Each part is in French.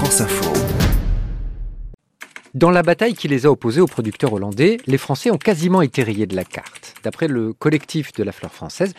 France Info. Dans la bataille qui les a opposés aux producteurs hollandais, les Français ont quasiment été rayés de la carte. D'après le collectif de la fleur française,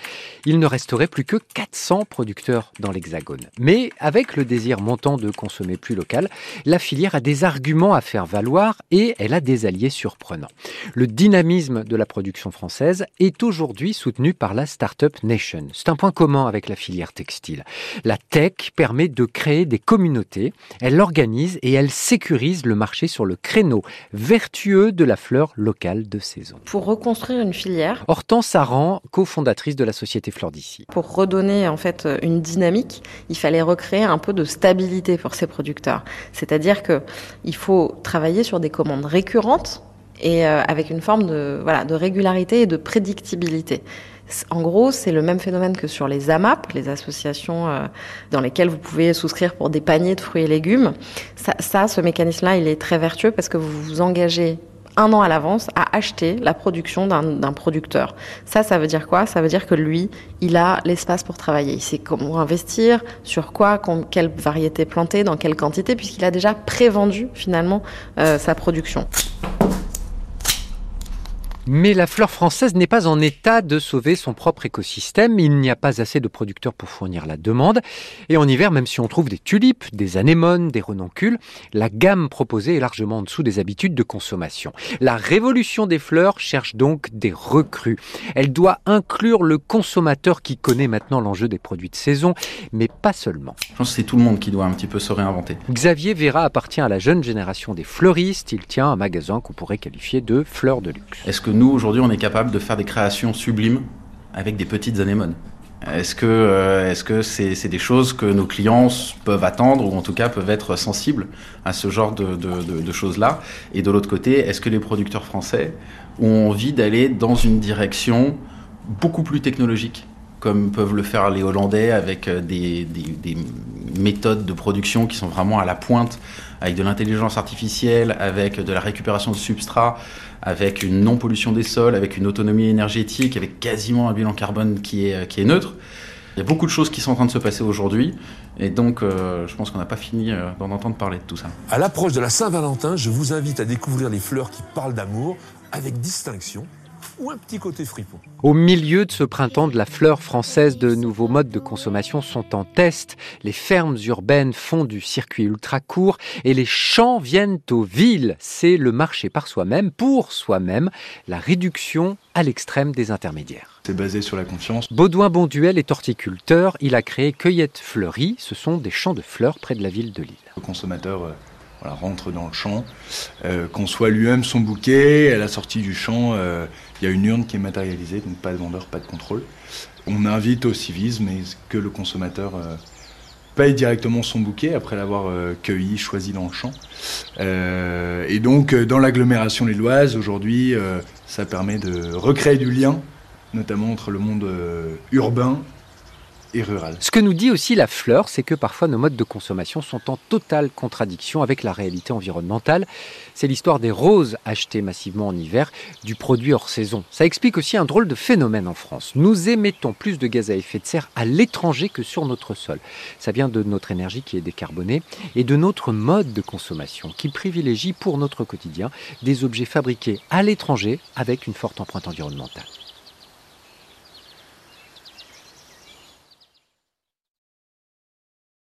il ne resterait plus que 400 producteurs dans l'Hexagone. Mais avec le désir montant de consommer plus local, la filière a des arguments à faire valoir et elle a des alliés surprenants. Le dynamisme de la production française est aujourd'hui soutenu par la Startup Nation. C'est un point commun avec la filière textile. La tech permet de créer des communautés, elle organise et elle sécurise le marché sur le créneau vertueux de la fleur locale de saison. Pour reconstruire une filière. Hortense Aran, cofondatrice de la société Fleur d'ici. Pour redonner en fait une dynamique, il fallait recréer un peu de stabilité pour ces producteurs. C'est-à-dire que il faut travailler sur des commandes récurrentes et euh, avec une forme de, voilà, de régularité et de prédictibilité. En gros, c'est le même phénomène que sur les AMAP, les associations euh, dans lesquelles vous pouvez souscrire pour des paniers de fruits et légumes. Ça, ce mécanisme-là, il est très vertueux parce que vous vous engagez un an à l'avance à acheter la production d'un producteur. Ça, ça veut dire quoi? Ça veut dire que lui, il a l'espace pour travailler. Il sait comment investir, sur quoi, quelle variété planter, dans quelle quantité, puisqu'il a déjà prévendu finalement euh, sa production. Mais la fleur française n'est pas en état de sauver son propre écosystème. Il n'y a pas assez de producteurs pour fournir la demande. Et en hiver, même si on trouve des tulipes, des anémones, des renoncules, la gamme proposée est largement en dessous des habitudes de consommation. La révolution des fleurs cherche donc des recrues. Elle doit inclure le consommateur qui connaît maintenant l'enjeu des produits de saison, mais pas seulement. Je pense que c'est tout le monde qui doit un petit peu se réinventer. Xavier Vera appartient à la jeune génération des fleuristes. Il tient un magasin qu'on pourrait qualifier de fleurs de luxe. Est-ce que nous, aujourd'hui, on est capable de faire des créations sublimes avec des petites anémones. Est-ce que euh, est-ce que c'est des choses que nos clients peuvent attendre ou en tout cas peuvent être sensibles à ce genre de, choses-là? Et de l'autre côté, est-ce que les producteurs français ont envie d'aller dans une direction beaucoup plus technologique comme peuvent le faire les Hollandais avec euh, des, méthodes de production qui sont vraiment à la pointe, avec de l'intelligence artificielle, avec de la récupération de substrats, avec une non-pollution des sols, avec une autonomie énergétique, avec quasiment un bilan carbone qui est, qui est neutre. Il y a beaucoup de choses qui sont en train de se passer aujourd'hui, et donc euh, je pense qu'on n'a pas fini euh, d'en entendre parler de tout ça. À l'approche de la Saint-Valentin, je vous invite à découvrir les fleurs qui parlent d'amour avec distinction ou un petit côté fripon. Au milieu de ce printemps de la fleur française, de nouveaux modes de consommation sont en test. Les fermes urbaines font du circuit ultra court et les champs viennent aux villes. C'est le marché par soi-même, pour soi-même, la réduction à l'extrême des intermédiaires. C'est basé sur la confiance. Baudouin Bonduel est horticulteur. Il a créé Cueillette Fleurie. Ce sont des champs de fleurs près de la ville de Lille. Le consommateur euh, rentre dans le champ, euh, conçoit lui-même son bouquet. À la sortie du champ, euh, il y a une urne qui est matérialisée, donc pas de vendeur, pas de contrôle. On invite au civisme et que le consommateur euh, paye directement son bouquet après l'avoir cueilli, choisi dans le champ. et donc, dans l'agglomération lilloise, aujourd'hui, ça permet de recréer du lien, notamment entre le monde urbain ce que nous dit aussi la fleur, c'est que parfois nos modes de consommation sont en totale contradiction avec la réalité environnementale. C'est l'histoire des roses achetées massivement en hiver, du produit hors saison. Ça explique aussi un drôle de phénomène en France. Nous émettons plus de gaz à effet de serre à l'étranger que sur notre sol. Ça vient de notre énergie qui est décarbonée et de notre mode de consommation qui privilégie pour notre quotidien des objets fabriqués à l'étranger avec une forte empreinte environnementale.